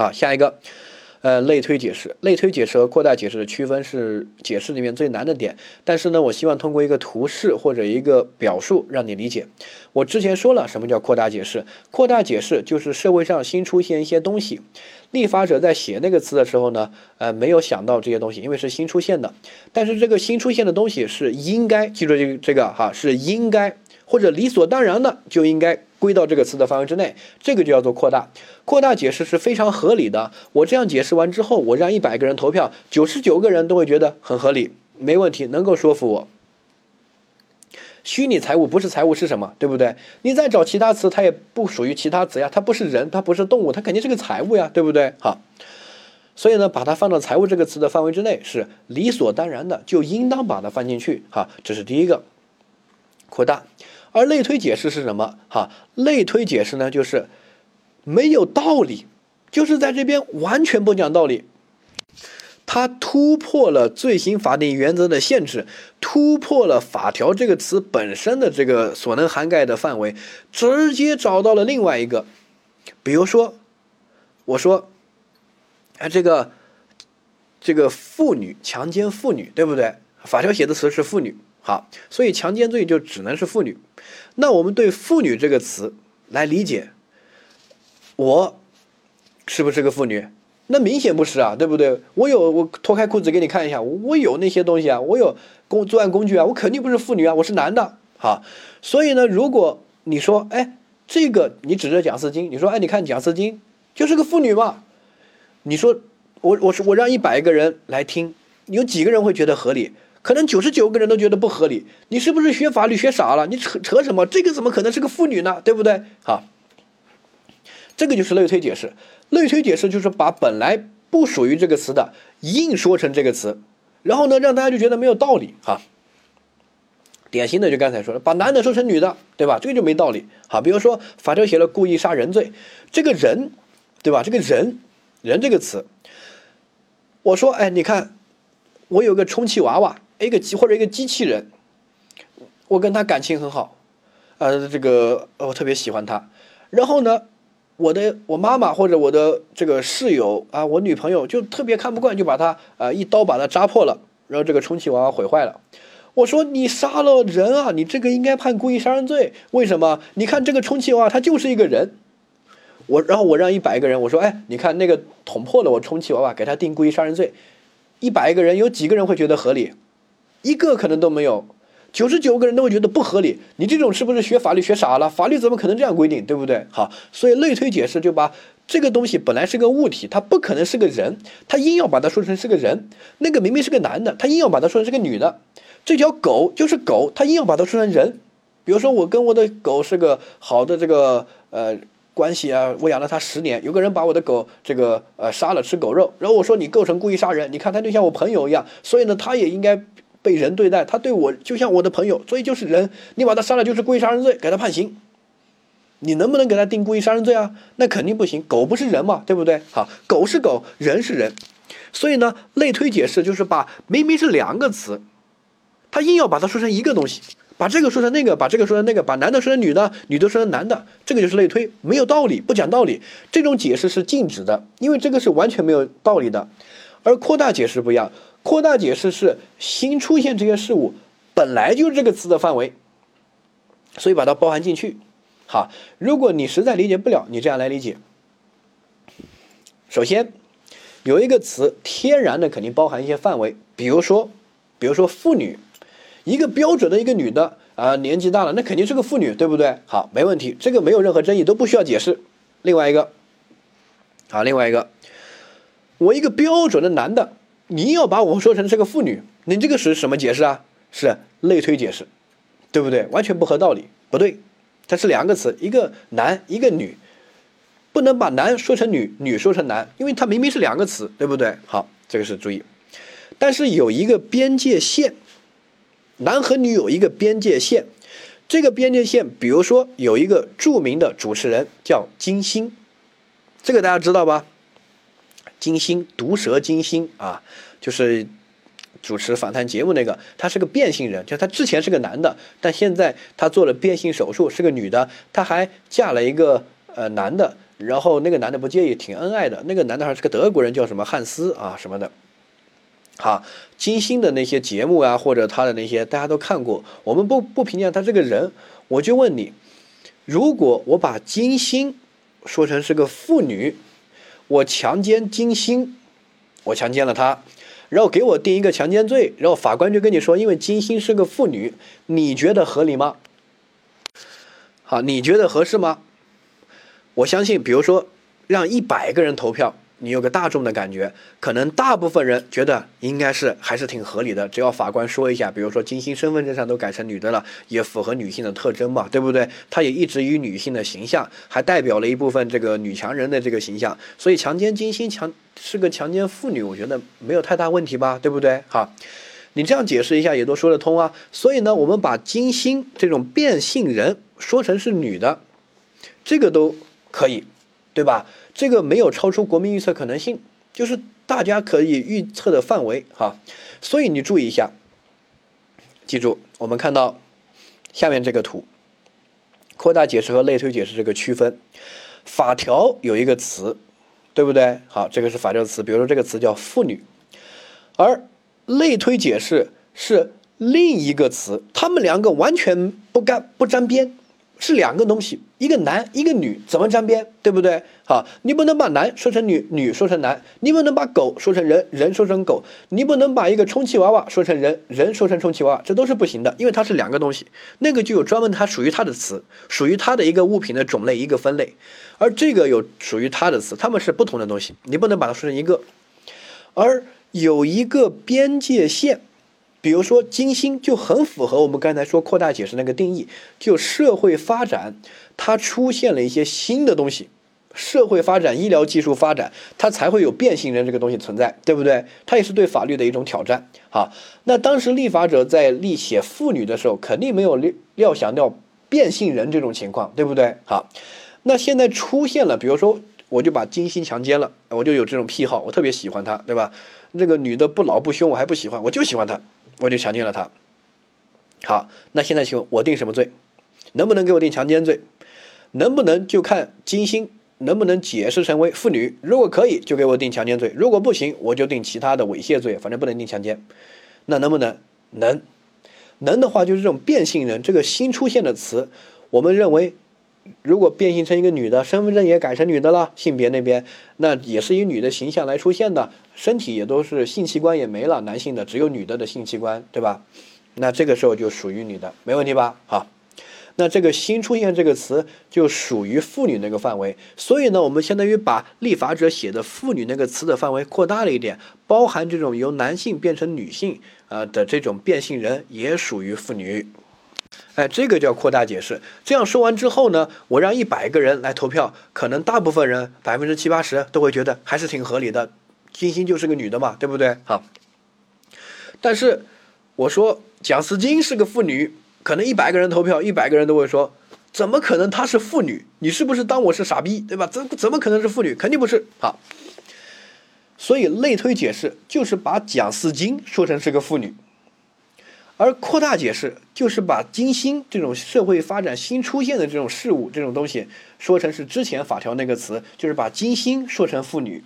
好，下一个。呃，类推解释，类推解释和扩大解释的区分是解释里面最难的点。但是呢，我希望通过一个图示或者一个表述让你理解。我之前说了，什么叫扩大解释？扩大解释就是社会上新出现一些东西，立法者在写那个词的时候呢，呃，没有想到这些东西，因为是新出现的。但是这个新出现的东西是应该记住这个这个哈，是应该或者理所当然的就应该。归到这个词的范围之内，这个就叫做扩大。扩大解释是非常合理的。我这样解释完之后，我让一百个人投票，九十九个人都会觉得很合理，没问题，能够说服我。虚拟财务不是财务是什么？对不对？你再找其他词，它也不属于其他词呀，它不是人，它不是动物，它肯定是个财务呀，对不对？好，所以呢，把它放到财务这个词的范围之内是理所当然的，就应当把它放进去。好，这是第一个扩大。而类推解释是什么？哈，类推解释呢，就是没有道理，就是在这边完全不讲道理。它突破了罪行法定原则的限制，突破了法条这个词本身的这个所能涵盖的范围，直接找到了另外一个。比如说，我说，哎，这个这个妇女强奸妇女，对不对？法条写的词是妇女。好，所以强奸罪就只能是妇女。那我们对“妇女”这个词来理解，我是不是个妇女？那明显不是啊，对不对？我有，我脱开裤子给你看一下，我有那些东西啊，我有工作案工具啊，我肯定不是妇女啊，我是男的。好，所以呢，如果你说，哎，这个你指着贾斯汀，你说，哎，你看贾斯汀就是个妇女嘛？你说，我我是我让一百个人来听，有几个人会觉得合理？可能九十九个人都觉得不合理，你是不是学法律学傻了？你扯扯什么？这个怎么可能是个妇女呢？对不对？好，这个就是类推解释。类推解释就是把本来不属于这个词的硬说成这个词，然后呢，让大家就觉得没有道理。哈，典型的就刚才说的，把男的说成女的，对吧？这个就没道理。好，比如说法条写了故意杀人罪，这个人，对吧？这个人，人这个词，我说，哎，你看，我有个充气娃娃。一个机或者一个机器人，我跟他感情很好，呃，这个我特别喜欢他。然后呢，我的我妈妈或者我的这个室友啊，我女朋友就特别看不惯，就把他啊一刀把他扎破了，然后这个充气娃娃毁坏了。我说你杀了人啊，你这个应该判故意杀人罪。为什么？你看这个充气娃娃，它就是一个人。我然后我让一百个人，我说哎，你看那个捅破了我充气娃娃，给他定故意杀人罪。一百个人有几个人会觉得合理？一个可能都没有，九十九个人都会觉得不合理。你这种是不是学法律学傻了？法律怎么可能这样规定，对不对？好，所以类推解释就把这个东西本来是个物体，它不可能是个人，他硬要把它说成是个人。那个明明是个男的，他硬要把它说成是个女的。这条狗就是狗，他硬要把它说成人。比如说我跟我的狗是个好的这个呃关系啊，我养了它十年，有个人把我的狗这个呃杀了吃狗肉，然后我说你构成故意杀人，你看他就像我朋友一样，所以呢他也应该。被人对待，他对我就像我的朋友，所以就是人。你把他杀了就是故意杀人罪，给他判刑。你能不能给他定故意杀人罪啊？那肯定不行。狗不是人嘛，对不对？好，狗是狗，人是人。所以呢，类推解释就是把明明是两个词，他硬要把它说成一个东西，把这个说成那个，把这个说成那个，把男的说成女的，女的说成男的，这个就是类推，没有道理，不讲道理。这种解释是禁止的，因为这个是完全没有道理的。而扩大解释不一样。扩大解释是新出现这些事物本来就是这个词的范围，所以把它包含进去。好，如果你实在理解不了，你这样来理解：首先有一个词天然的肯定包含一些范围，比如说，比如说妇女，一个标准的一个女的啊，年纪大了，那肯定是个妇女，对不对？好，没问题，这个没有任何争议，都不需要解释。另外一个，好，另外一个，我一个标准的男的。你要把我说成是个妇女，你这个是什么解释啊？是类推解释，对不对？完全不合道理，不对。它是两个词，一个男，一个女，不能把男说成女，女说成男，因为它明明是两个词，对不对？好，这个是注意。但是有一个边界线，男和女有一个边界线，这个边界线，比如说有一个著名的主持人叫金星，这个大家知道吧？金星毒蛇金星啊，就是主持访谈节目那个，他是个变性人，就他之前是个男的，但现在他做了变性手术，是个女的，他还嫁了一个呃男的，然后那个男的不介意，挺恩爱的。那个男的还是个德国人，叫什么汉斯啊什么的。好，金星的那些节目啊，或者他的那些大家都看过，我们不不评价他这个人。我就问你，如果我把金星说成是个妇女，我强奸金星，我强奸了她，然后给我定一个强奸罪，然后法官就跟你说，因为金星是个妇女，你觉得合理吗？好，你觉得合适吗？我相信，比如说让一百个人投票。你有个大众的感觉，可能大部分人觉得应该是还是挺合理的，只要法官说一下，比如说金星身份证上都改成女的了，也符合女性的特征嘛，对不对？她也一直以女性的形象，还代表了一部分这个女强人的这个形象，所以强奸金星强是个强奸妇女，我觉得没有太大问题吧，对不对？好，你这样解释一下也都说得通啊。所以呢，我们把金星这种变性人说成是女的，这个都可以，对吧？这个没有超出国民预测可能性，就是大家可以预测的范围哈。所以你注意一下，记住我们看到下面这个图，扩大解释和类推解释这个区分。法条有一个词，对不对？好，这个是法条词，比如说这个词叫妇女，而类推解释是另一个词，他们两个完全不干不沾边。是两个东西，一个男一个女，怎么沾边，对不对？好，你不能把男说成女，女说成男，你不能把狗说成人，人说成狗，你不能把一个充气娃娃说成人，人说成充气娃娃，这都是不行的，因为它是两个东西，那个就有专门它属于它的词，属于它的一个物品的种类一个分类，而这个有属于它的词，它们是不同的东西，你不能把它说成一个，而有一个边界线。比如说金星就很符合我们刚才说扩大解释那个定义，就社会发展它出现了一些新的东西，社会发展、医疗技术发展，它才会有变性人这个东西存在，对不对？它也是对法律的一种挑战。好，那当时立法者在立写妇女的时候，肯定没有料料想到变性人这种情况，对不对？好，那现在出现了，比如说我就把金星强奸了，我就有这种癖好，我特别喜欢她，对吧？那个女的不老不凶，我还不喜欢，我就喜欢她。我就强奸了他。好，那现在请问，我定什么罪？能不能给我定强奸罪？能不能就看金星能不能解释成为妇女？如果可以，就给我定强奸罪；如果不行，我就定其他的猥亵罪。反正不能定强奸。那能不能？能。能的话，就是这种变性人这个新出现的词，我们认为，如果变性成一个女的，身份证也改成女的了，性别那边那也是以女的形象来出现的。身体也都是性器官也没了，男性的只有女的的性器官，对吧？那这个时候就属于女的，没问题吧？好，那这个新出现这个词就属于妇女那个范围，所以呢，我们相当于把立法者写的妇女那个词的范围扩大了一点，包含这种由男性变成女性啊的这种变性人也属于妇女。哎，这个叫扩大解释。这样说完之后呢，我让一百个人来投票，可能大部分人百分之七八十都会觉得还是挺合理的。金星就是个女的嘛，对不对？好，但是我说蒋思金是个妇女，可能一百个人投票，一百个人都会说，怎么可能她是妇女？你是不是当我是傻逼，对吧？怎怎么可能是妇女？肯定不是。好，所以类推解释就是把蒋思金说成是个妇女，而扩大解释就是把金星这种社会发展新出现的这种事物这种东西说成是之前法条那个词，就是把金星说成妇女。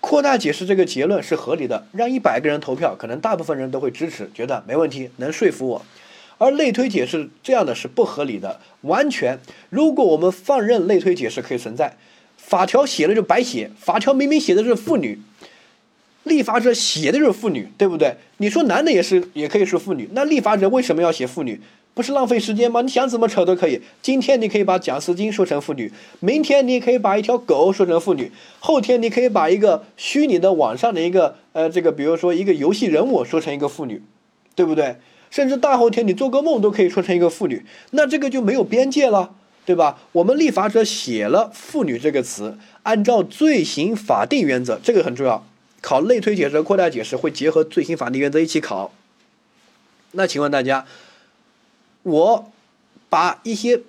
扩大解释这个结论是合理的，让一百个人投票，可能大部分人都会支持，觉得没问题，能说服我。而类推解释这样的是不合理的，完全。如果我们放任类推解释可以存在，法条写了就白写，法条明明写的是妇女，立法者写的就是妇女，对不对？你说男的也是，也可以是妇女，那立法者为什么要写妇女？不是浪费时间吗？你想怎么扯都可以。今天你可以把蒋思金说成妇女，明天你可以把一条狗说成妇女，后天你可以把一个虚拟的网上的一个呃这个，比如说一个游戏人物说成一个妇女，对不对？甚至大后天你做个梦都可以说成一个妇女，那这个就没有边界了，对吧？我们立法者写了“妇女”这个词，按照罪刑法定原则，这个很重要。考类推解释和、扩大解释会结合罪刑法定原则一起考。那请问大家？我把一些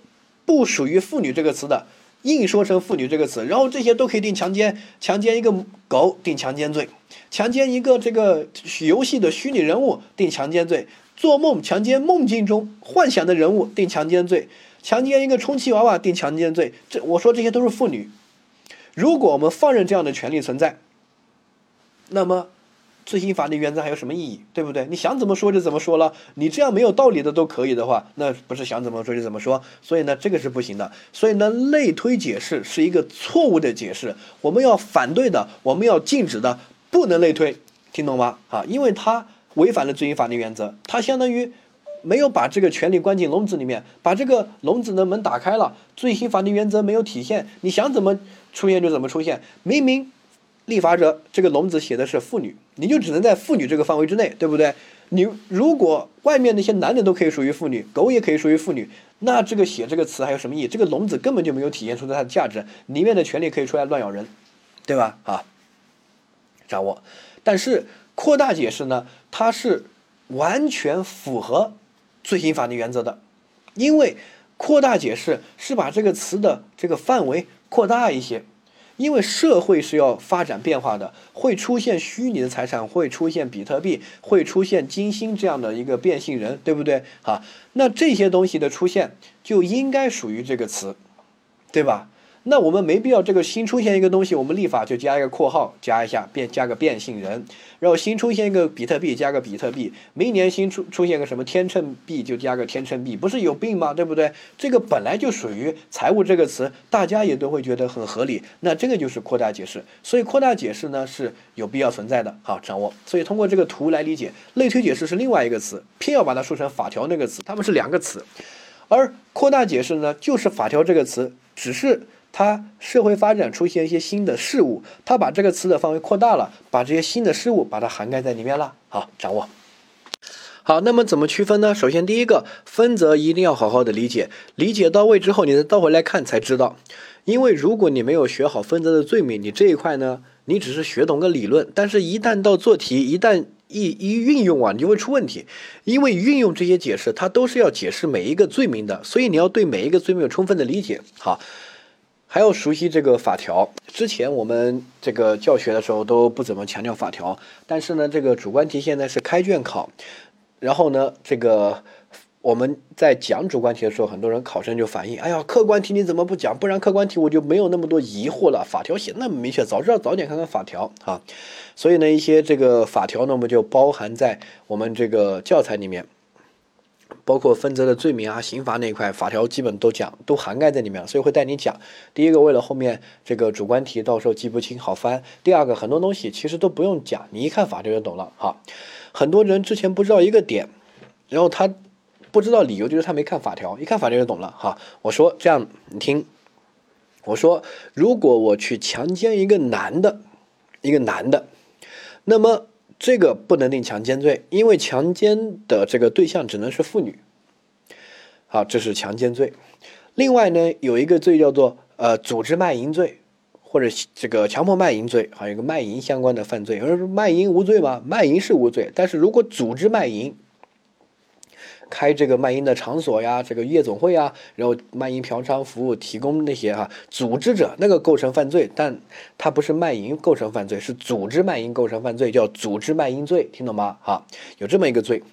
不属于“妇女”这个词的硬说成“妇女”这个词，然后这些都可以定强奸，强奸一个狗定强奸罪，强奸一个这个游戏的虚拟人物定强奸罪，做梦强奸梦境中幻想的人物定强奸罪，强奸一个充气娃娃定强奸罪，这我说这些都是妇女。如果我们放任这样的权利存在，那么罪刑法定原则还有什么意义？对不对？你想怎么说就怎么说了，你这样没有道理的都可以的话，那不是想怎么说就怎么说？所以呢，这个是不行的。所以呢，类推解释是一个错误的解释，我们要反对的，我们要禁止的，不能类推，听懂吗？啊，因为它违反了罪刑法定原则，它相当于。没有把这个权利关进笼子里面，把这个笼子的门打开了，罪行法定原则没有体现，你想怎么出现就怎么出现。明明立法者这个笼子写的是妇女，你就只能在妇女这个范围之内，对不对？你如果外面那些男人都可以属于妇女，狗也可以属于妇女，那这个写这个词还有什么意义？这个笼子根本就没有体现出它的价值，里面的权利可以出来乱咬人，对吧？啊，掌握。但是扩大解释呢，它是完全符合。罪行法定原则的，因为扩大解释是把这个词的这个范围扩大一些，因为社会是要发展变化的，会出现虚拟的财产，会出现比特币，会出现金星这样的一个变性人，对不对？哈，那这些东西的出现就应该属于这个词，对吧？那我们没必要这个新出现一个东西，我们立法就加一个括号，加一下变加个变性人，然后新出现一个比特币，加个比特币，明年新出出现个什么天秤币，就加个天秤币，不是有病吗？对不对？这个本来就属于财务这个词，大家也都会觉得很合理。那这个就是扩大解释，所以扩大解释呢是有必要存在的。好，掌握。所以通过这个图来理解，类推解释是另外一个词，偏要把它说成法条那个词，它们是两个词，而扩大解释呢就是法条这个词，只是。它社会发展出现一些新的事物，它把这个词的范围扩大了，把这些新的事物把它涵盖在里面了。好，掌握。好，那么怎么区分呢？首先，第一个分则一定要好好的理解，理解到位之后，你再倒回来看才知道。因为如果你没有学好分则的罪名，你这一块呢，你只是学懂个理论，但是一旦到做题，一旦一一运用啊，你就会出问题。因为运用这些解释，它都是要解释每一个罪名的，所以你要对每一个罪名有充分的理解。好。还要熟悉这个法条。之前我们这个教学的时候都不怎么强调法条，但是呢，这个主观题现在是开卷考，然后呢，这个我们在讲主观题的时候，很多人考生就反映：“哎呀，客观题你怎么不讲？不然客观题我就没有那么多疑惑了。法条写那么明确，早知道早点看看法条啊。”所以呢，一些这个法条呢，我们就包含在我们这个教材里面。包括分则的罪名啊、刑罚那一块，法条基本都讲，都涵盖在里面了，所以会带你讲。第一个，为了后面这个主观题到时候记不清好翻；第二个，很多东西其实都不用讲，你一看法条就懂了。哈，很多人之前不知道一个点，然后他不知道理由，就是他没看法条，一看法条就懂了。哈，我说这样，你听，我说如果我去强奸一个男的，一个男的，那么。这个不能定强奸罪，因为强奸的这个对象只能是妇女。好，这是强奸罪。另外呢，有一个罪叫做呃组织卖淫罪，或者这个强迫卖淫罪，还有一个卖淫相关的犯罪。有人说卖淫无罪吗？卖淫是无罪，但是如果组织卖淫。开这个卖淫的场所呀，这个夜总会啊，然后卖淫嫖娼服务提供那些哈，组织者那个构成犯罪，但他不是卖淫构成犯罪，是组织卖淫构成犯罪，叫组织卖淫罪，听懂吗？哈，有这么一个罪，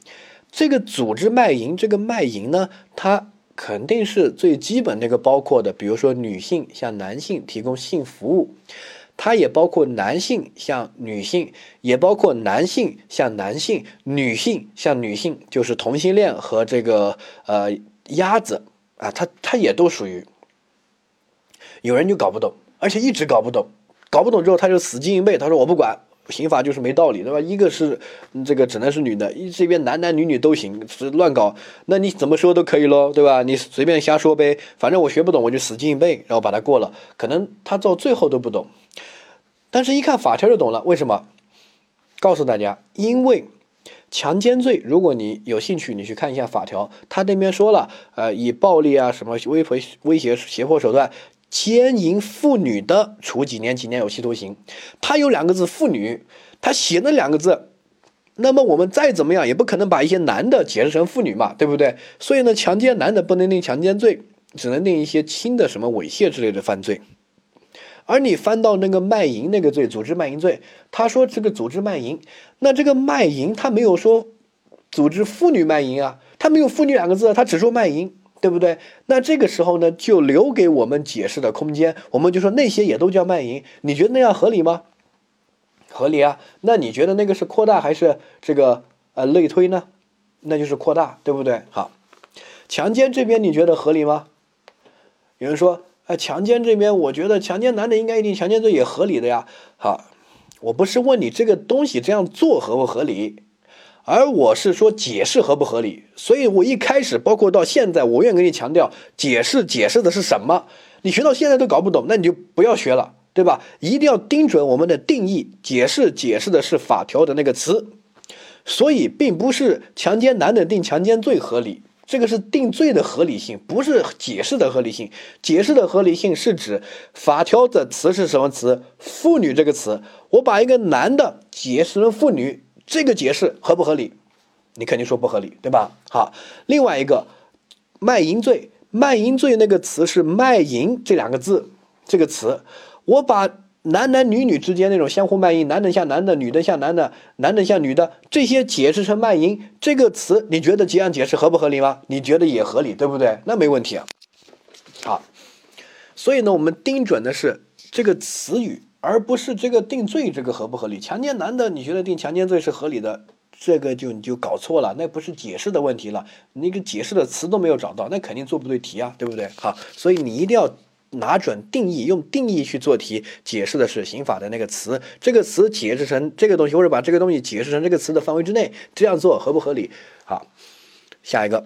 这个组织卖淫，这个卖淫呢，它肯定是最基本那个包括的，比如说女性向男性提供性服务。它也包括男性向女性，也包括男性向男性，女性向女性，就是同性恋和这个呃鸭子啊，它它也都属于。有人就搞不懂，而且一直搞不懂，搞不懂之后他就死记硬背，他说我不管，刑法就是没道理，对吧？一个是这个只能是女的，一这边男男女女都行，是乱搞，那你怎么说都可以喽，对吧？你随便瞎说呗，反正我学不懂，我就死记硬背，然后把它过了，可能他到最后都不懂。但是，一看法条就懂了。为什么？告诉大家，因为强奸罪，如果你有兴趣，你去看一下法条，他那边说了，呃，以暴力啊、什么威胁、威胁、胁迫手段奸淫妇女的，处几年几年有期徒刑。他有两个字“妇女”，他写那两个字，那么我们再怎么样，也不可能把一些男的解释成妇女嘛，对不对？所以呢，强奸男的不能定强奸罪，只能定一些轻的什么猥亵之类的犯罪。而你翻到那个卖淫那个罪，组织卖淫罪，他说这个组织卖淫，那这个卖淫他没有说组织妇女卖淫啊，他没有妇女两个字，他只说卖淫，对不对？那这个时候呢，就留给我们解释的空间。我们就说那些也都叫卖淫，你觉得那样合理吗？合理啊。那你觉得那个是扩大还是这个呃类推呢？那就是扩大，对不对？好，强奸这边你觉得合理吗？有人说，哎，强奸这边我觉得强奸男的应该一定强奸罪也合理的呀。好，我不是问你这个东西这样做合不合理。而我是说解释合不合理，所以我一开始包括到现在，我愿跟你强调解释解释的是什么。你学到现在都搞不懂，那你就不要学了，对吧？一定要盯准我们的定义，解释解释的是法条的那个词。所以并不是强奸男的定强奸罪合理，这个是定罪的合理性，不是解释的合理性。解释的合理性是指法条的词是什么词？妇女这个词，我把一个男的解释成妇女。这个解释合不合理？你肯定说不合理，对吧？好，另外一个卖淫罪，卖淫罪那个词是卖淫这两个字，这个词，我把男男女女之间那种相互卖淫，男的像男的，女的像男的，男的像女的，这些解释成卖淫这个词，你觉得这样解释合不合理吗？你觉得也合理，对不对？那没问题啊。好，所以呢，我们盯准的是这个词语。而不是这个定罪，这个合不合理？强奸男的，你觉得定强奸罪是合理的？这个就你就搞错了，那不是解释的问题了，那个解释的词都没有找到，那肯定做不对题啊，对不对？好，所以你一定要拿准定义，用定义去做题，解释的是刑法的那个词，这个词解释成这个东西，或者把这个东西解释成这个词的范围之内，这样做合不合理？好，下一个。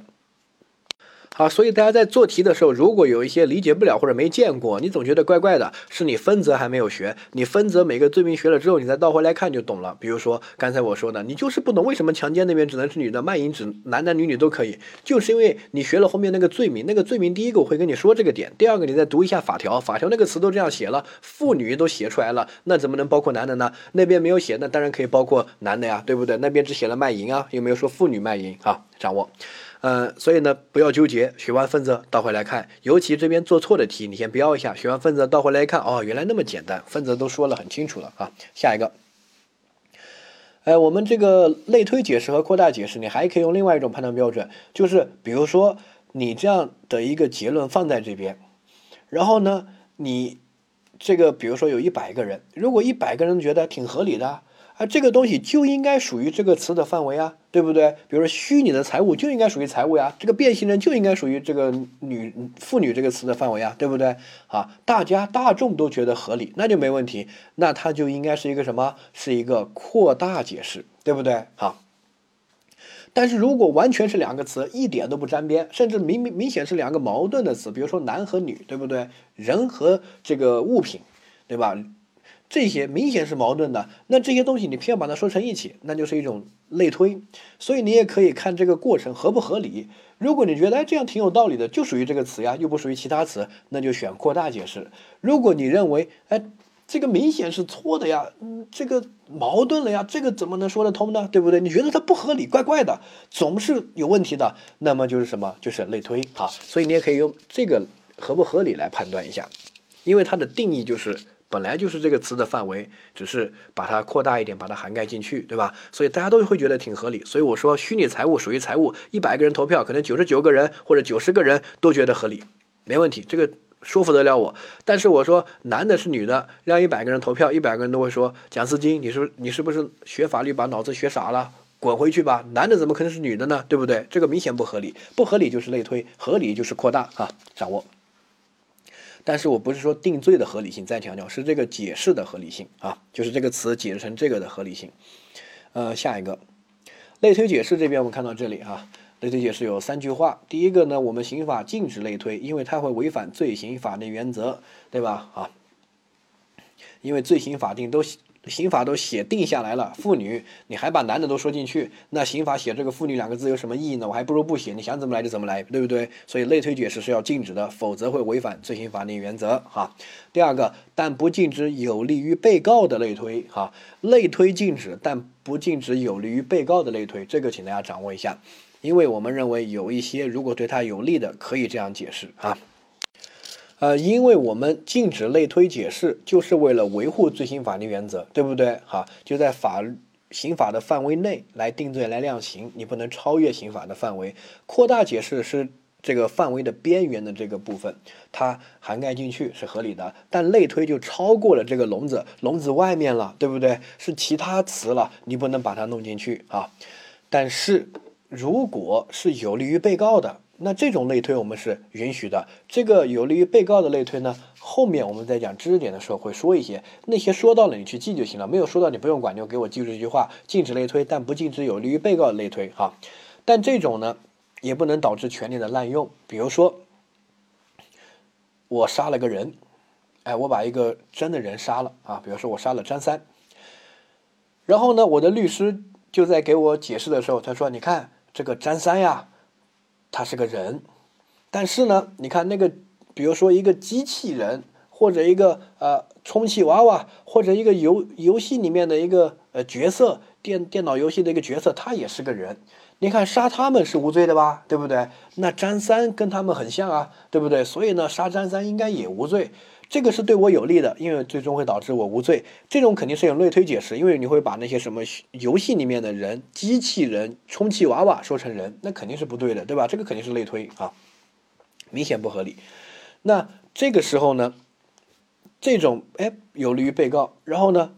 啊，所以大家在做题的时候，如果有一些理解不了或者没见过，你总觉得怪怪的，是你分则还没有学。你分则每个罪名学了之后，你再倒回来看就懂了。比如说刚才我说的，你就是不懂为什么强奸那边只能是女的，卖淫只男男女女都可以，就是因为你学了后面那个罪名，那个罪名第一个我会跟你说这个点，第二个你再读一下法条，法条那个词都这样写了，妇女都写出来了，那怎么能包括男的呢？那边没有写，那当然可以包括男的呀，对不对？那边只写了卖淫啊，有没有说妇女卖淫啊？掌握。呃，所以呢，不要纠结，学完分则倒回来看，尤其这边做错的题，你先标一下。学完分则倒回来一看，哦，原来那么简单，分则都说了很清楚了啊。下一个，哎，我们这个类推解释和扩大解释，你还可以用另外一种判断标准，就是比如说你这样的一个结论放在这边，然后呢，你这个比如说有一百个人，如果一百个人觉得挺合理的。啊，这个东西就应该属于这个词的范围啊，对不对？比如说虚拟的财物就应该属于财务呀，这个变形人就应该属于这个女妇女这个词的范围啊，对不对？啊，大家大众都觉得合理，那就没问题，那它就应该是一个什么？是一个扩大解释，对不对？好，但是如果完全是两个词，一点都不沾边，甚至明明明显是两个矛盾的词，比如说男和女，对不对？人和这个物品，对吧？这些明显是矛盾的，那这些东西你偏要把它说成一起，那就是一种类推。所以你也可以看这个过程合不合理。如果你觉得哎这样挺有道理的，就属于这个词呀，又不属于其他词，那就选扩大解释。如果你认为哎这个明显是错的呀，嗯这个矛盾了呀，这个怎么能说得通呢？对不对？你觉得它不合理，怪怪的，总是有问题的，那么就是什么？就是类推啊。所以你也可以用这个合不合理来判断一下，因为它的定义就是。本来就是这个词的范围，只是把它扩大一点，把它涵盖进去，对吧？所以大家都会觉得挺合理。所以我说，虚拟财务属于财务，一百个人投票，可能九十九个人或者九十个人都觉得合理，没问题，这个说服得了我。但是我说，男的是女的，让一百个人投票，一百个人都会说蒋思金，你是你是不是学法律把脑子学傻了？滚回去吧！男的怎么可能是女的呢？对不对？这个明显不合理，不合理就是类推，合理就是扩大啊，掌握。但是我不是说定罪的合理性，再强调是这个解释的合理性啊，就是这个词解释成这个的合理性。呃，下一个类推解释这边我们看到这里啊，类推解释有三句话。第一个呢，我们刑法禁止类推，因为它会违反罪行法定原则，对吧？啊，因为罪行法定都。刑法都写定下来了，妇女，你还把男的都说进去，那刑法写这个妇女两个字有什么意义呢？我还不如不写，你想怎么来就怎么来，对不对？所以类推解释是要禁止的，否则会违反罪行法定原则。哈，第二个，但不禁止有利于被告的类推。哈，类推禁止，但不禁止有利于被告的类推，这个请大家掌握一下，因为我们认为有一些如果对他有利的，可以这样解释啊。呃，因为我们禁止类推解释，就是为了维护罪刑法定原则，对不对？哈，就在法刑法的范围内来定罪来量刑，你不能超越刑法的范围。扩大解释是这个范围的边缘的这个部分，它涵盖进去是合理的，但类推就超过了这个笼子，笼子外面了，对不对？是其他词了，你不能把它弄进去啊。但是如果是有利于被告的，那这种类推我们是允许的。这个有利于被告的类推呢，后面我们在讲知识点的时候会说一些，那些说到了你去记就行了，没有说到你不用管，就给我记住这句话：禁止类推，但不禁止有利于被告的类推哈。但这种呢？也不能导致权利的滥用，比如说，我杀了个人，哎，我把一个真的人杀了啊，比如说我杀了张三，然后呢，我的律师就在给我解释的时候，他说：“你看这个张三呀，他是个人，但是呢，你看那个，比如说一个机器人，或者一个呃充气娃娃，或者一个游游戏里面的一个呃角色，电电脑游戏的一个角色，他也是个人。”你看杀他们是无罪的吧，对不对？那张三跟他们很像啊，对不对？所以呢，杀张三应该也无罪，这个是对我有利的，因为最终会导致我无罪。这种肯定是有类推解释，因为你会把那些什么游戏里面的人、机器人、充气娃娃说成人，那肯定是不对的，对吧？这个肯定是类推啊，明显不合理。那这个时候呢，这种哎有利于被告，然后呢？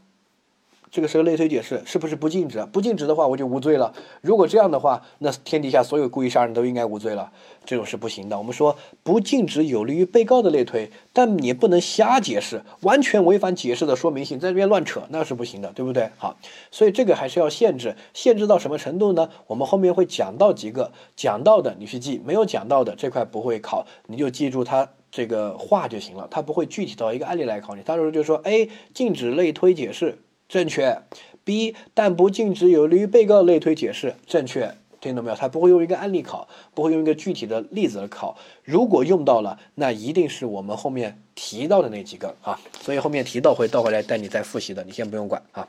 这个是个类推解释，是不是不禁止？不禁止的话，我就无罪了。如果这样的话，那天底下所有故意杀人都应该无罪了。这种是不行的。我们说不禁止有利于被告的类推，但你不能瞎解释，完全违反解释的说明性，在这边乱扯，那是不行的，对不对？好，所以这个还是要限制，限制到什么程度呢？我们后面会讲到几个，讲到的你去记，没有讲到的这块不会考，你就记住它这个话就行了，它不会具体到一个案例来考你。到时候就说，A 禁止类推解释。正确，B 但不禁止有利于被告类推解释，正确，听懂没有？他不会用一个案例考，不会用一个具体的例子来考。如果用到了，那一定是我们后面提到的那几个啊。所以后面提到会倒回来带你再复习的，你先不用管啊。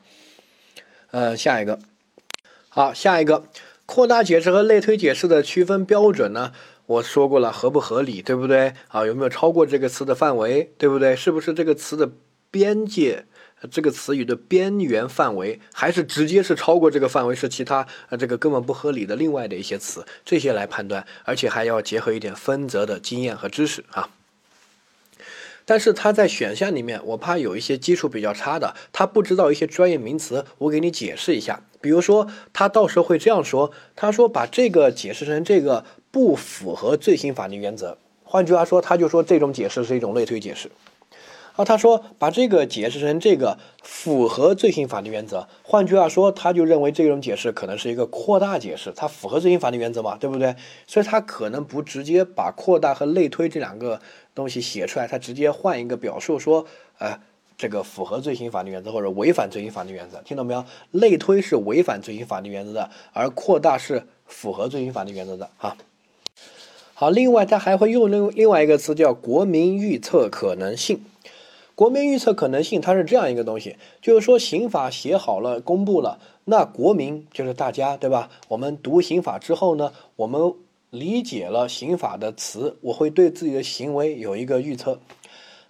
呃，下一个，好，下一个扩大解释和类推解释的区分标准呢？我说过了，合不合理，对不对？啊，有没有超过这个词的范围，对不对？是不是这个词的边界？这个词语的边缘范围，还是直接是超过这个范围，是其他呃这个根本不合理的另外的一些词，这些来判断，而且还要结合一点分则的经验和知识啊。但是他在选项里面，我怕有一些基础比较差的，他不知道一些专业名词，我给你解释一下。比如说，他到时候会这样说，他说把这个解释成这个不符合罪行法定原则，换句话说，他就说这种解释是一种类推解释。啊，他说把这个解释成这个符合罪行法定原则，换句话说，他就认为这种解释可能是一个扩大解释，它符合罪行法定原则嘛，对不对？所以他可能不直接把扩大和类推这两个东西写出来，他直接换一个表述说，呃，这个符合罪行法定原则或者违反罪行法定原则，听懂没有？类推是违反罪行法定原则的，而扩大是符合罪行法定原则的啊。好，另外他还会用另另外一个词叫国民预测可能性。国民预测可能性，它是这样一个东西，就是说刑法写好了、公布了，那国民就是大家，对吧？我们读刑法之后呢，我们理解了刑法的词，我会对自己的行为有一个预测。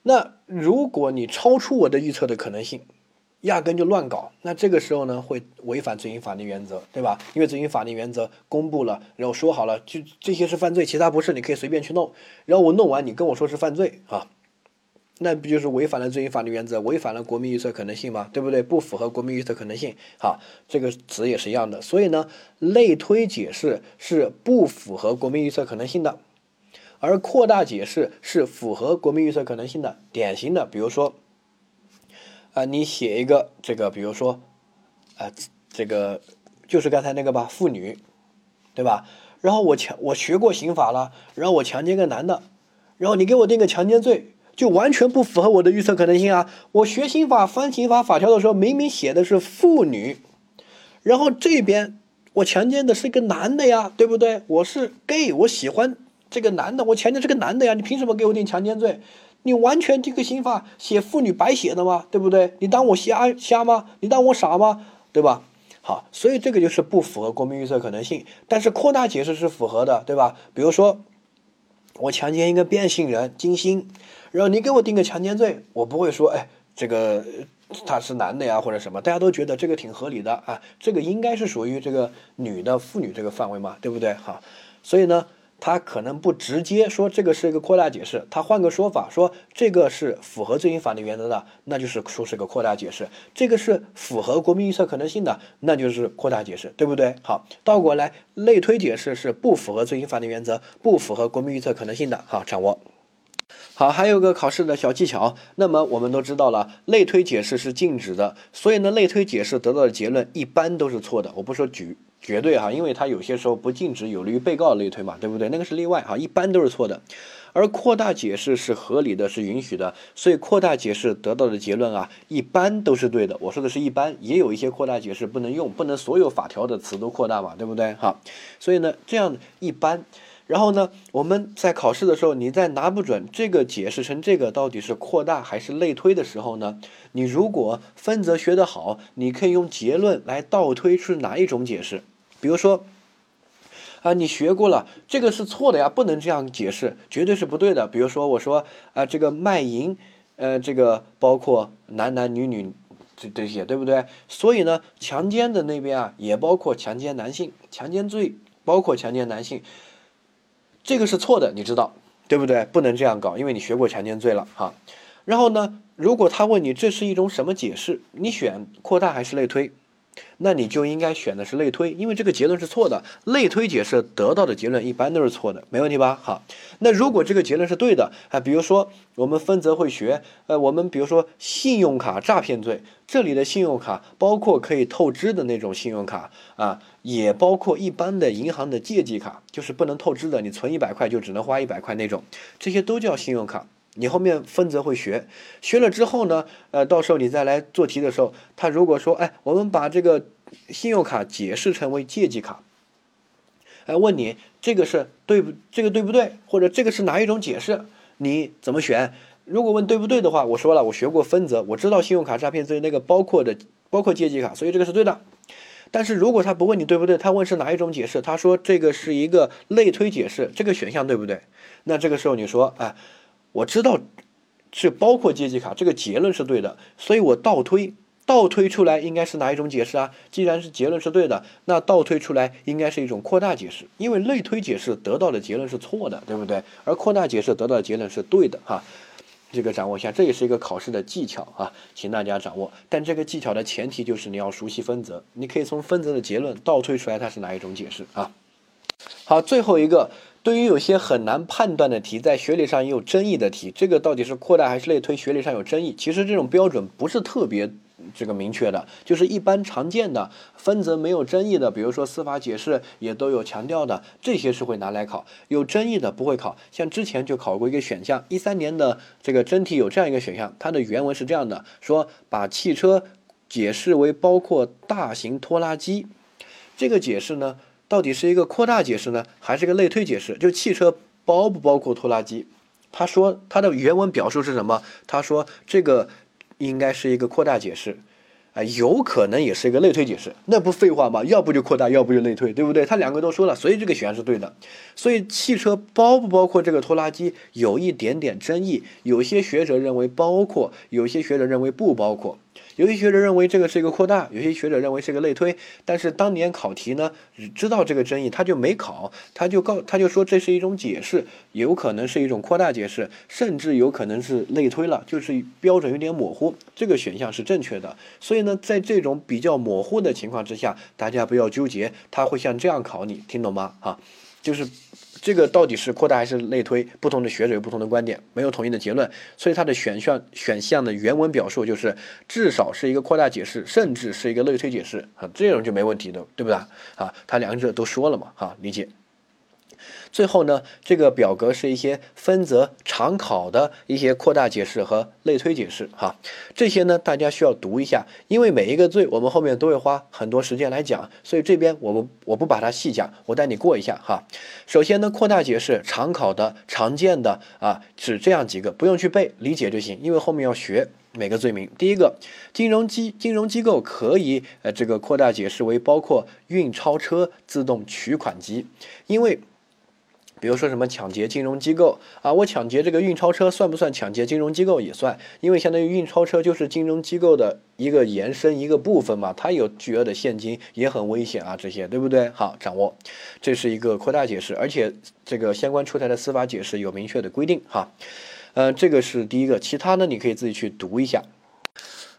那如果你超出我的预测的可能性，压根就乱搞，那这个时候呢，会违反罪行法定原则，对吧？因为罪行法定原则公布了，然后说好了，就这些是犯罪，其他不是，你可以随便去弄。然后我弄完，你跟我说是犯罪啊？那不就是违反了罪行法律原则，违反了国民预测可能性吗？对不对？不符合国民预测可能性。好，这个词也是一样的。所以呢，类推解释是不符合国民预测可能性的，而扩大解释是符合国民预测可能性的。典型的，比如说，啊，你写一个这个，比如说，啊，这个就是刚才那个吧，妇女，对吧？然后我强，我学过刑法了，然后我强奸个男的，然后你给我定个强奸罪。就完全不符合我的预测可能性啊！我学刑法翻刑法法条的时候，明明写的是妇女，然后这边我强奸的是一个男的呀，对不对？我是 gay，我喜欢这个男的，我强奸这个男的呀，你凭什么给我定强奸罪？你完全这个刑法写妇女白写的吗？对不对？你当我瞎瞎吗？你当我傻吗？对吧？好，所以这个就是不符合国民预测可能性，但是扩大解释是符合的，对吧？比如说我强奸一个变性人金星。然后你给我定个强奸罪，我不会说，哎，这个他是男的呀，或者什么，大家都觉得这个挺合理的啊，这个应该是属于这个女的妇女这个范围嘛，对不对？好，所以呢，他可能不直接说这个是一个扩大解释，他换个说法说这个是符合罪刑法定原则的，那就是说是个扩大解释；这个是符合国民预测可能性的，那就是扩大解释，对不对？好，倒过来类推解释是不符合罪刑法定原则、不符合国民预测可能性的，好，掌握。好，还有个考试的小技巧。那么我们都知道了，类推解释是禁止的，所以呢，类推解释得到的结论一般都是错的。我不说举绝对哈，因为它有些时候不禁止，有利于被告类推嘛，对不对？那个是例外哈，一般都是错的。而扩大解释是合理的，是允许的，所以扩大解释得到的结论啊，一般都是对的。我说的是一般，也有一些扩大解释不能用，不能所有法条的词都扩大嘛，对不对？哈，所以呢，这样一般。然后呢，我们在考试的时候，你在拿不准这个解释成这个到底是扩大还是类推的时候呢，你如果分则学得好，你可以用结论来倒推出哪一种解释。比如说，啊，你学过了，这个是错的呀，不能这样解释，绝对是不对的。比如说，我说啊，这个卖淫，呃，这个包括男男女女这这些，对不对？所以呢，强奸的那边啊，也包括强奸男性，强奸罪包括强奸男性。这个是错的，你知道，对不对？不能这样搞，因为你学过强奸罪了哈。然后呢，如果他问你这是一种什么解释，你选扩大还是类推？那你就应该选的是类推，因为这个结论是错的。类推解释得到的结论一般都是错的，没问题吧？好，那如果这个结论是对的啊，比如说我们分则会学，呃，我们比如说信用卡诈骗罪，这里的信用卡包括可以透支的那种信用卡啊，也包括一般的银行的借记卡，就是不能透支的，你存一百块就只能花一百块那种，这些都叫信用卡。你后面分则会学，学了之后呢，呃，到时候你再来做题的时候，他如果说，哎，我们把这个信用卡解释成为借记卡，哎，问你这个是对不，这个对不对？或者这个是哪一种解释？你怎么选？如果问对不对的话，我说了，我学过分则，我知道信用卡诈骗罪那个包括的包括借记卡，所以这个是对的。但是如果他不问你对不对，他问是哪一种解释，他说这个是一个类推解释，这个选项对不对？那这个时候你说，哎。我知道是包括借记卡，这个结论是对的，所以我倒推，倒推出来应该是哪一种解释啊？既然是结论是对的，那倒推出来应该是一种扩大解释，因为类推解释得到的结论是错的，对不对？而扩大解释得到的结论是对的，哈，这个掌握一下，这也是一个考试的技巧啊，请大家掌握。但这个技巧的前提就是你要熟悉分则，你可以从分则的结论倒推出来它是哪一种解释啊。好，最后一个。对于有些很难判断的题，在学理上也有争议的题，这个到底是扩大还是类推？学理上有争议。其实这种标准不是特别这个明确的，就是一般常见的分则没有争议的，比如说司法解释也都有强调的，这些是会拿来考。有争议的不会考。像之前就考过一个选项，一三年的这个真题有这样一个选项，它的原文是这样的：说把汽车解释为包括大型拖拉机，这个解释呢？到底是一个扩大解释呢，还是一个类推解释？就汽车包不包括拖拉机？他说他的原文表述是什么？他说这个应该是一个扩大解释，啊，有可能也是一个类推解释。那不废话吗？要不就扩大，要不就类推，对不对？他两个都说了，所以这个选项是对的。所以汽车包不包括这个拖拉机有一点点争议，有些学者认为包括，有些学者认为不包括。有些学者认为这个是一个扩大，有些学者认为是个类推，但是当年考题呢，知道这个争议，他就没考，他就告，他就说这是一种解释，有可能是一种扩大解释，甚至有可能是类推了，就是标准有点模糊，这个选项是正确的。所以呢，在这种比较模糊的情况之下，大家不要纠结，他会像这样考你，听懂吗？哈，就是。这个到底是扩大还是类推？不同的学者有不同的观点，没有统一的结论。所以它的选项选项的原文表述就是至少是一个扩大解释，甚至是一个类推解释啊，这种就没问题的，对不对啊？它两者都说了嘛，哈，理解。最后呢，这个表格是一些分则常考的一些扩大解释和类推解释哈，这些呢大家需要读一下，因为每一个罪我们后面都会花很多时间来讲，所以这边我不我不把它细讲，我带你过一下哈。首先呢，扩大解释常考的常见的啊，是这样几个，不用去背，理解就行，因为后面要学每个罪名。第一个，金融机金融机构可以呃这个扩大解释为包括运钞车自动取款机，因为。比如说什么抢劫金融机构啊，我抢劫这个运钞车算不算抢劫金融机构也算，因为相当于运钞车就是金融机构的一个延伸一个部分嘛，它有巨额的现金也很危险啊，这些对不对？好，掌握，这是一个扩大解释，而且这个相关出台的司法解释有明确的规定哈。呃，这个是第一个，其他呢你可以自己去读一下。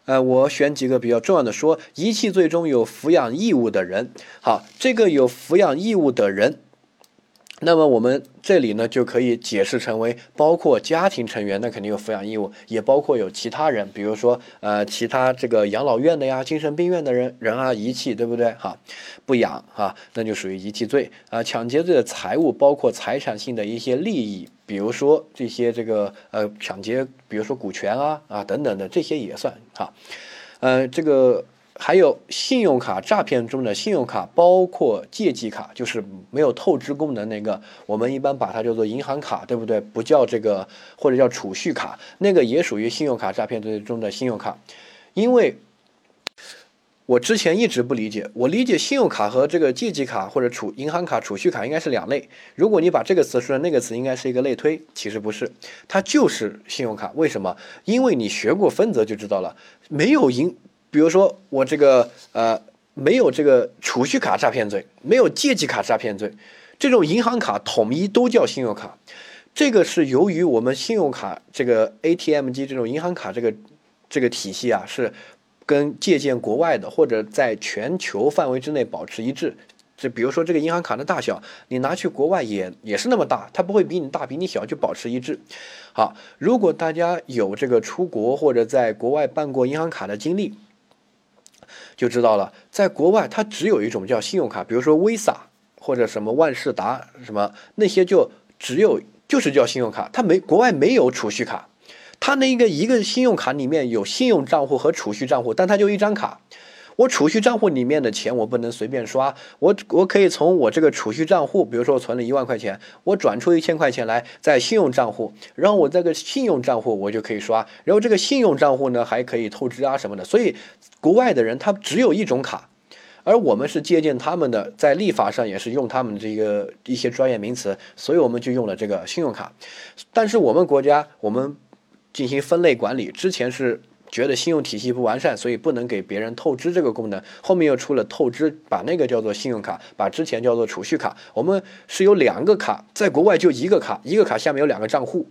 呃，我选几个比较重要的，说遗弃罪中有抚养义务的人。好，这个有抚养义务的人。那么我们这里呢，就可以解释成为包括家庭成员，那肯定有抚养义务，也包括有其他人，比如说呃其他这个养老院的呀、精神病院的人人啊遗弃，对不对？哈，不养哈，那就属于遗弃罪啊。抢劫罪的财物包括财产性的一些利益，比如说这些这个呃抢劫，比如说股权啊啊等等的这些也算哈，呃这个。还有信用卡诈骗中的信用卡，包括借记卡，就是没有透支功能那个，我们一般把它叫做银行卡，对不对？不叫这个，或者叫储蓄卡，那个也属于信用卡诈骗中的信用卡。因为我之前一直不理解，我理解信用卡和这个借记卡或者储银行卡、储蓄卡应该是两类。如果你把这个词说成那个词，应该是一个类推，其实不是，它就是信用卡。为什么？因为你学过分则就知道了，没有银。比如说我这个呃没有这个储蓄卡诈骗罪，没有借记卡诈骗罪，这种银行卡统一都叫信用卡。这个是由于我们信用卡这个 ATM 机这种银行卡这个这个体系啊，是跟借鉴国外的或者在全球范围之内保持一致。就比如说这个银行卡的大小，你拿去国外也也是那么大，它不会比你大比你小就保持一致。好，如果大家有这个出国或者在国外办过银行卡的经历。就知道了，在国外它只有一种叫信用卡，比如说 Visa 或者什么万事达什么那些就只有就是叫信用卡，它没国外没有储蓄卡，它那个一个信用卡里面有信用账户和储蓄账户，但它就一张卡。我储蓄账户里面的钱我不能随便刷，我我可以从我这个储蓄账户，比如说我存了一万块钱，我转出一千块钱来在信用账户，然后我这个信用账户我就可以刷，然后这个信用账户呢还可以透支啊什么的，所以国外的人他只有一种卡，而我们是借鉴他们的，在立法上也是用他们这个一些专业名词，所以我们就用了这个信用卡，但是我们国家我们进行分类管理之前是。觉得信用体系不完善，所以不能给别人透支这个功能。后面又出了透支，把那个叫做信用卡，把之前叫做储蓄卡。我们是有两个卡，在国外就一个卡，一个卡下面有两个账户，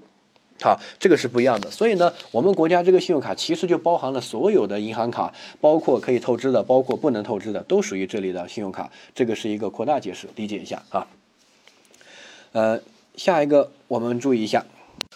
好，这个是不一样的。所以呢，我们国家这个信用卡其实就包含了所有的银行卡，包括可以透支的，包括不能透支的，都属于这里的信用卡。这个是一个扩大解释，理解一下啊。呃，下一个我们注意一下。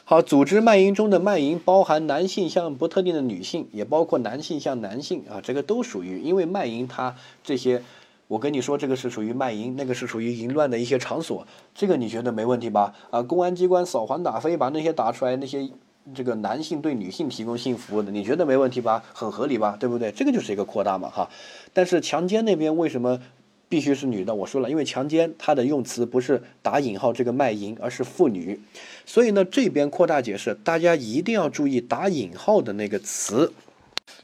好，组织卖淫中的卖淫包含男性向不特定的女性，也包括男性向男性啊，这个都属于。因为卖淫它这些，我跟你说这个是属于卖淫，那个是属于淫乱的一些场所，这个你觉得没问题吧？啊，公安机关扫黄打非，把那些打出来，那些这个男性对女性提供性服务的，你觉得没问题吧？很合理吧？对不对？这个就是一个扩大嘛，哈。但是强奸那边为什么？必须是女的，我说了，因为强奸它的用词不是打引号这个卖淫，而是妇女，所以呢这边扩大解释，大家一定要注意打引号的那个词，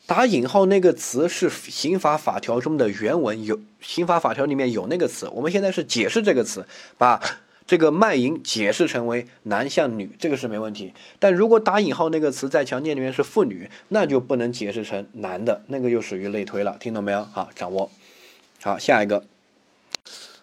打引号那个词是刑法法条中的原文，有刑法法条里面有那个词，我们现在是解释这个词，把这个卖淫解释成为男向女，这个是没问题。但如果打引号那个词在强奸里面是妇女，那就不能解释成男的，那个就属于类推了，听懂没有？好，掌握。好，下一个。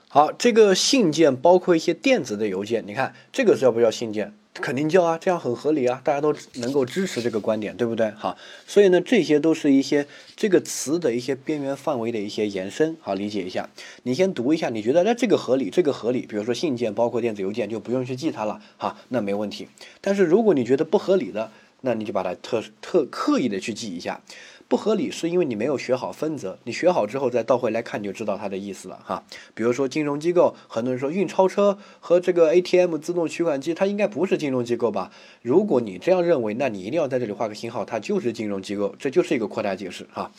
好，这个信件包括一些电子的邮件，你看这个叫不叫信件？肯定叫啊，这样很合理啊，大家都能够支持这个观点，对不对？好，所以呢，这些都是一些这个词的一些边缘范围的一些延伸，好理解一下。你先读一下，你觉得那这个合理，这个合理，比如说信件包括电子邮件，就不用去记它了，哈，那没问题。但是如果你觉得不合理的，那你就把它特特刻意的去记一下。不合理是因为你没有学好分则，你学好之后再倒回来看就知道它的意思了哈。比如说金融机构，很多人说运钞车和这个 ATM 自动取款机，它应该不是金融机构吧？如果你这样认为，那你一定要在这里画个星号，它就是金融机构，这就是一个扩大解释哈。